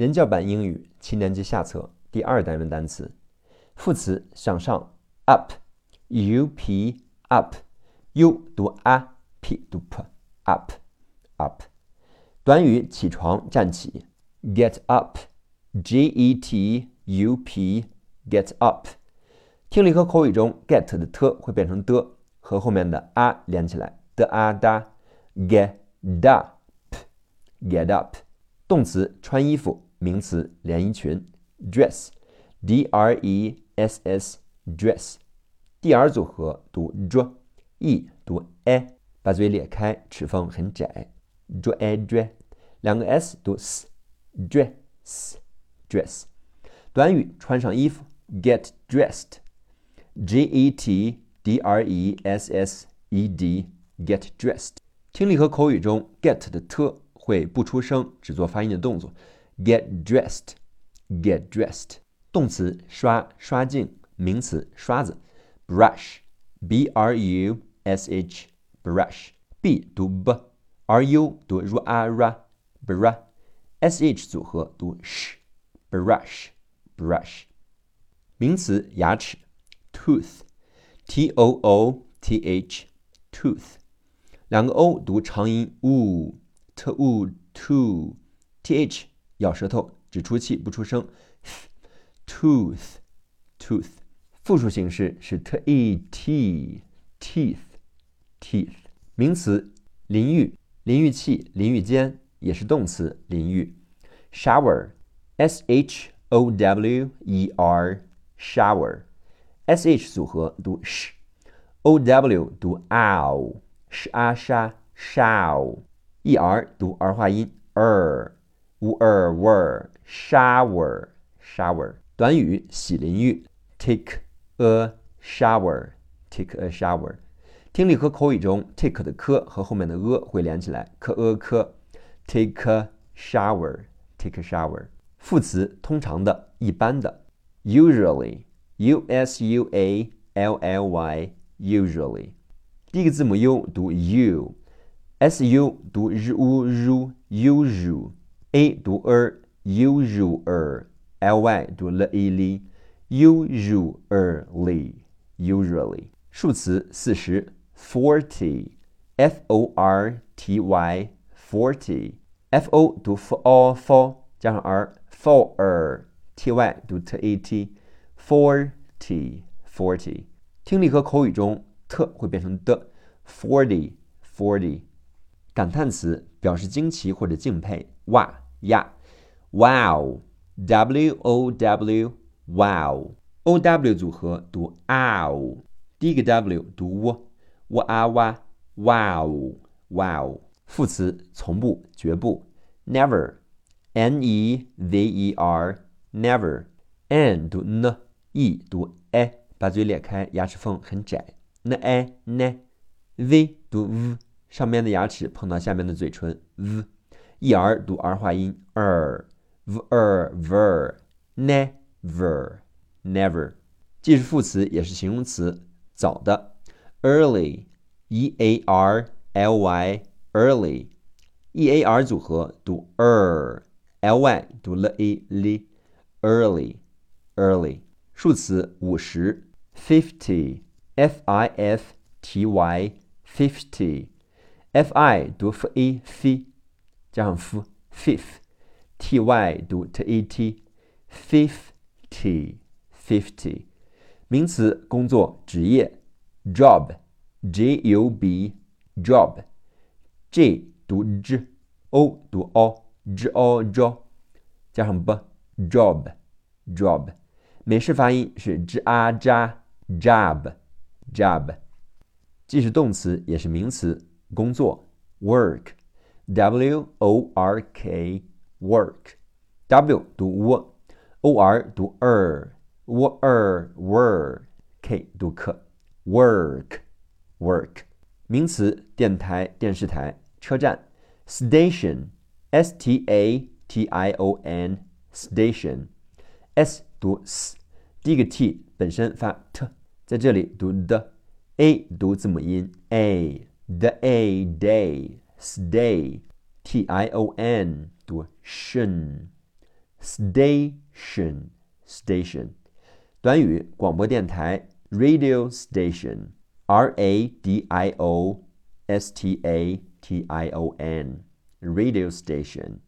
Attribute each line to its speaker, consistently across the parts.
Speaker 1: 人教版英语七年级下册第二单元单词，副词向上，up，u p up，u 读 a，p 读 p，up up。短语起床站起，get up，g e t u p get up。听力和口语中 get 的 t 会变成的，和后面的 a 连起来的 a 哒，get up，get up。动词穿衣服，名词连衣裙，dress，d r e s s，dress，d r 组合读 dr，e 读 a，把嘴裂开，齿缝很窄，dr a dr，两个 s 读 s，dress，dress，短语穿上衣服，get dressed，g e t d r e s s e d，get dressed。听力和口语中 get 的 t。会不出声，只做发音的动作。Get dressed，get dressed。动词刷刷镜，名词刷子。Brush，b r u s h，brush。b 读 b，r u 读 r a r，brush，s h 组合读 sh，brush，brush。名词牙齿。Tooth，t o o t h，tooth。两个 o 读长音 u。t u to t h 咬舌头，只出气不出声。tooth tooth 复数形式是 t e t teeth teeth 名词淋浴淋浴器淋浴间也是动词淋浴。shower s h o w e r shower s h 组合读 sh o w 读 ow sh a sha show e r e r 读儿化音 er，wer wer shower shower 短语洗淋浴，take a shower，take a shower。听力和口语中，take 的 k 和后面的 a 会连起来，k a k take a shower，take a shower。副词通常的、一般的，usually，u s u a l l y，usually。第一个字母 u 读 u。s u 读 r u r usual，a 读 a 读 er usual，l y 读 l e l usually usually。数词四十 forty，f o r t y forty，f o 读 for for 加上 r for，t y 读 t a t forty forty。听力和口语中 t 会变成的 forty forty。感叹词表示惊奇或者敬佩，哇呀，wow，w o w，wow，o w 组合读 ow，第一个 w 读 w，w a wow，wow，副词从不，绝不，never，n e v e r，never，n 读 n，e 读 a，把嘴咧开，牙齿缝很窄，n a n，v 读 v。上面的牙齿碰到下面的嘴唇，v，e r 读儿化音，er，v er ver，never，never，既是副词也是形容词，早的，early，e a r l y，early，e a r 组合读 er，l y 读 l e l，early，early，数词五十，fifty，f i f t y，fifty。F i 读 F A C 加上 f fifth，t y 读 t a t，fifty fifty，名词工作职业 job，j u b job，j 读 j，o 读 o，j o j，加上 b job job，美式发音是 j a j job job，既是动词也是名词。工作，work，w o r k，work，w 读 w，o r 读 er，w er were，k 读 k，work，work，名词电台、电视台、车站，station，s t a t i o n，station，s 读 s，第一个 t 本身发 t，在这里读的，a 读字母音 a。The a day stay t i o n 读 tion station station，短语广播电台 radio station r a d i o s t a t i o n radio station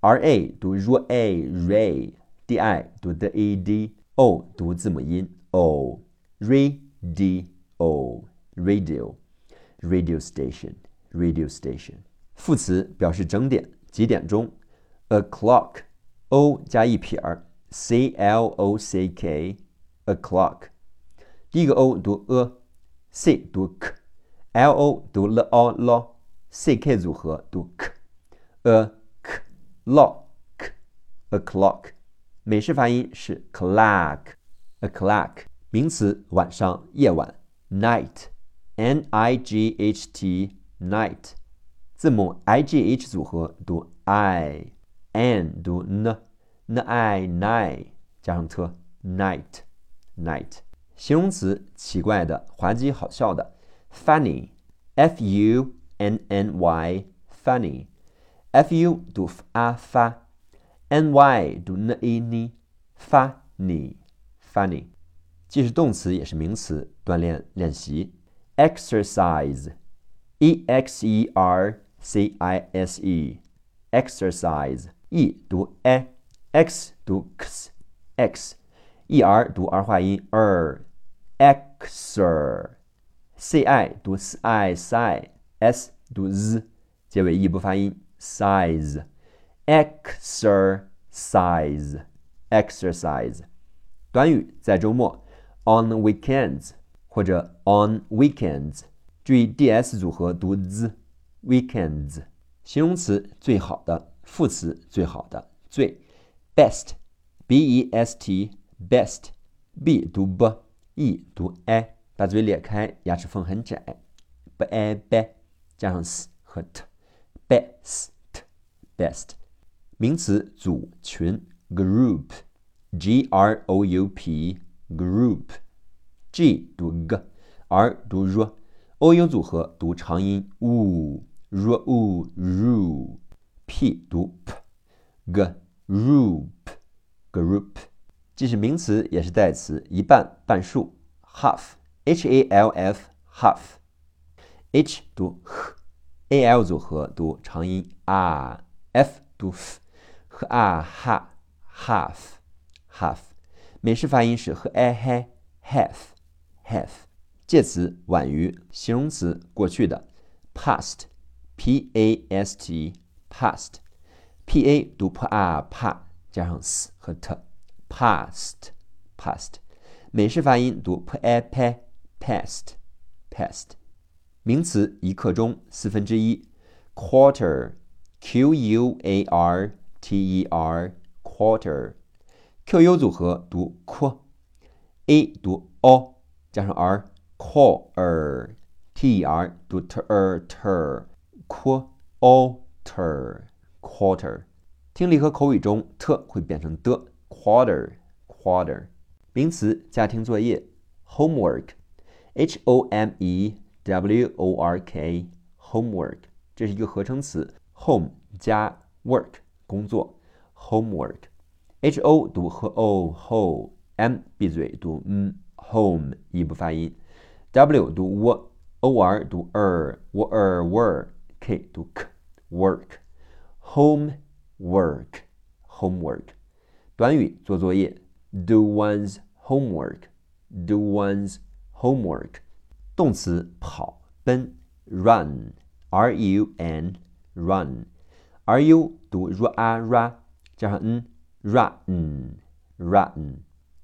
Speaker 1: r a 读 r a ray d i 读 d e d o 读字母音 o radio radio radio station radio station 副词表示整点几点钟 o'clock o 加一撇儿，c l o c k，o'clock。第一个 o 读 a，c 读 k，l o 读 l o l，c k 组合读 k，a k l k，o'clock。美式发音是 clock，o'clock。名词晚上夜晚 ，night，n i g h t，night。字母 i g h 组合读 i。n 读 n，n i night 加上 t night night 形容词奇怪的、滑稽、好笑的 funny f u n n y funny f u 读 f a 发 n y 读 n i n funny funny 既是动词也是名词，锻炼练习 exercise e x e r c i s e exercise e 读 a，x 读 x，x，e r 读儿化音 er，exer，c i 读 s i si，s 读 z，结尾 e 不发音 size，exercise，exercise，短语在周末 on weekends 或者 on weekends，注意 ds 组合读 z，weekends，形容词最好的。副词最好的最，best，b e s t，best，b 读 b，e 读 i，把嘴裂开，牙齿缝很窄 b a b 加上 s 和 t，best，best，名词组群 group g r o u p group g 读 g，r 读 r，o u 组合读长音 u r u r p 读 p，group，group，既是名词也是代词，一半半数，half，h a l f，half，h 读 h，a l 组合读长音 r，f 读 f，和 r 哈 half，half，美式发音是和 a h Have，介词晚于，形容词过去的，past，p a s t。past, p a 读 p a pa 加上 s 和 t，past past，美式发音读 p a p past past，名词一刻钟四分之一，quarter q u a r t e r quarter q u 组合读 q，a 读 o 加上 r quarter t e r 读 t er ter q quarter quarter，听力和口语中 t 会变成的 quarter quarter。名词家庭作业 homework，h o m e w o r k homework，这是一个合成词，home 加 work 工作 homework，h o 读和 o ho，m 闭嘴读嗯 home 一不发音，w 读 w，o r 读 er，w er were，k 读 k。work, homework, homework，短语做作业，do one's homework, do one's homework，动词跑奔，run, r u n, run, r u 读 r a r，加上 n, run, run，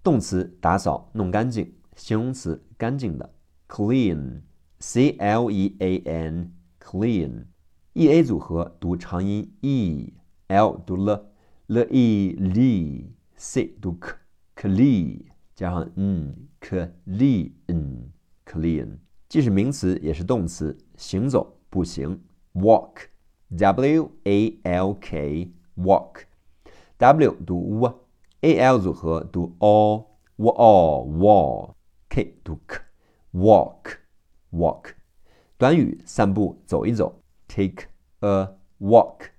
Speaker 1: 动词打扫弄干净，形容词干净的，clean, c l e a n, clean。e a 组合读长音 e，l 读 l，l e l，c 读 k，clean 加上 n，clean，clean，既是名词也是动词，行走步行，walk，w a l k，walk，w 读 w A L 组合读 o，w a wall，k 读 k，walk，walk，短语散步走一走。Take a walk.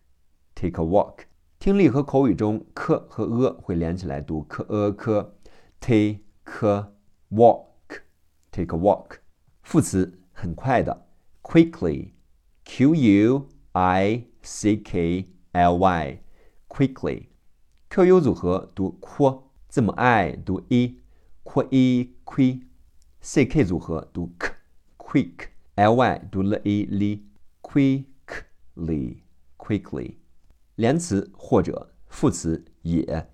Speaker 1: Take a walk. 听力和口语中科和呃会连起来读 k a k，take a walk，take a walk。副词很快的，quickly，q u i c k l y，quickly。Q u 组合读 q，字母 i 读 i，q i q，c k 组合读 k，quick，l y 读 l i li，quickly，quickly。连词或者副词也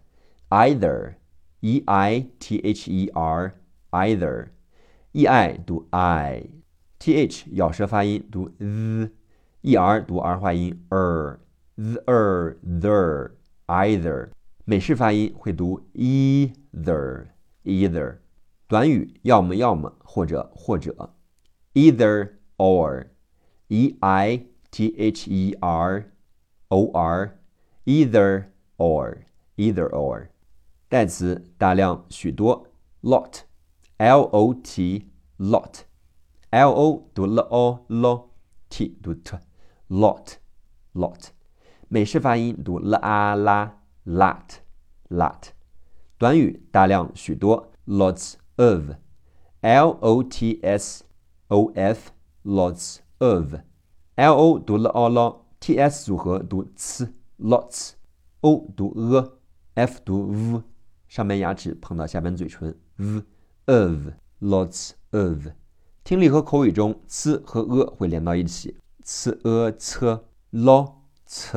Speaker 1: ，either，e i t h e r，either，e i 读 i，t h 咬舌发音读 z，e r 读儿化音 er，z er the，either 美式发音会读 either，either，短语要么要么或者或者，either or，e i t h e r。or either or either or 代词大量许多 lot l o t lot l o 读 l o l t 读 t lot lot 美式发音读 l a la lot lot 短语大量许多 lots of l o t s o f lots of l o 读 l o lo t s 组合读 ts，lots，o 读 a，f 读 v，上面牙齿碰到下边嘴唇 v，of，lots of。听力和口语中 c 和 a 会连到一起，c a c lots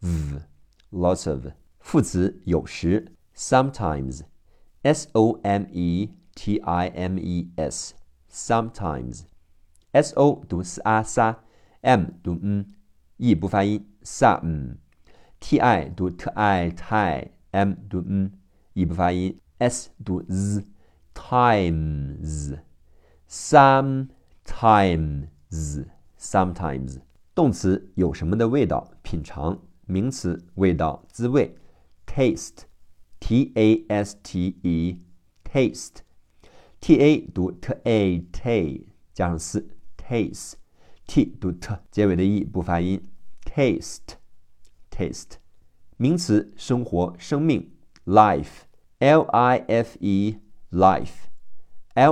Speaker 1: of，lots of。副词有时，sometimes，s o m e t i m e s，sometimes，s o 读 s a sa，m 读 n。e 不发音，some，t i 读 t i t i m 读 n，e 不发音，s 读 z，times，sometimes，sometimes。动词有什么的味道？品尝。名词味道、滋味 ，taste，t a s t e，taste，t a 读 t a t，加上 s，taste，t 读 t，结尾的 e 不发音。taste，taste，名词，生活、生命，life，l i f e，life，l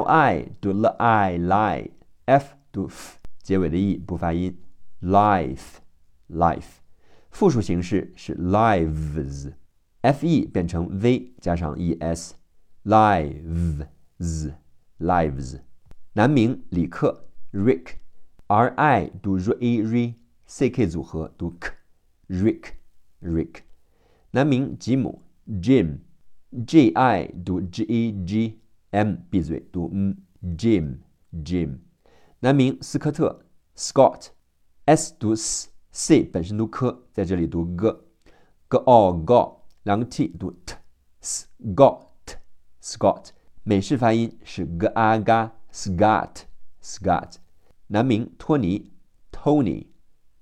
Speaker 1: i 读 l i lie，f 读 f，结尾的 e 不发音，life，life，复数形式是 lives，f F e 变成 v 加上 e s，lives，lives，男名李克，Rick，r i 读 r i r。C K 组合读 k，Rick，Rick，男名吉姆，Jim，J I 读 G E G，M 闭嘴读 m，Jim，Jim，男名斯科特，Scott，S 读 S，C 本身读科，在这里读 g，G O G，两个 T 读 T，Scott，Scott，美式发音是 G A g a，Scott Scott，男名托尼，Tony。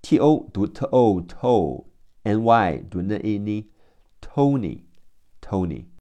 Speaker 1: t o 读 t o t o n y 读 n a n，Tony，Tony。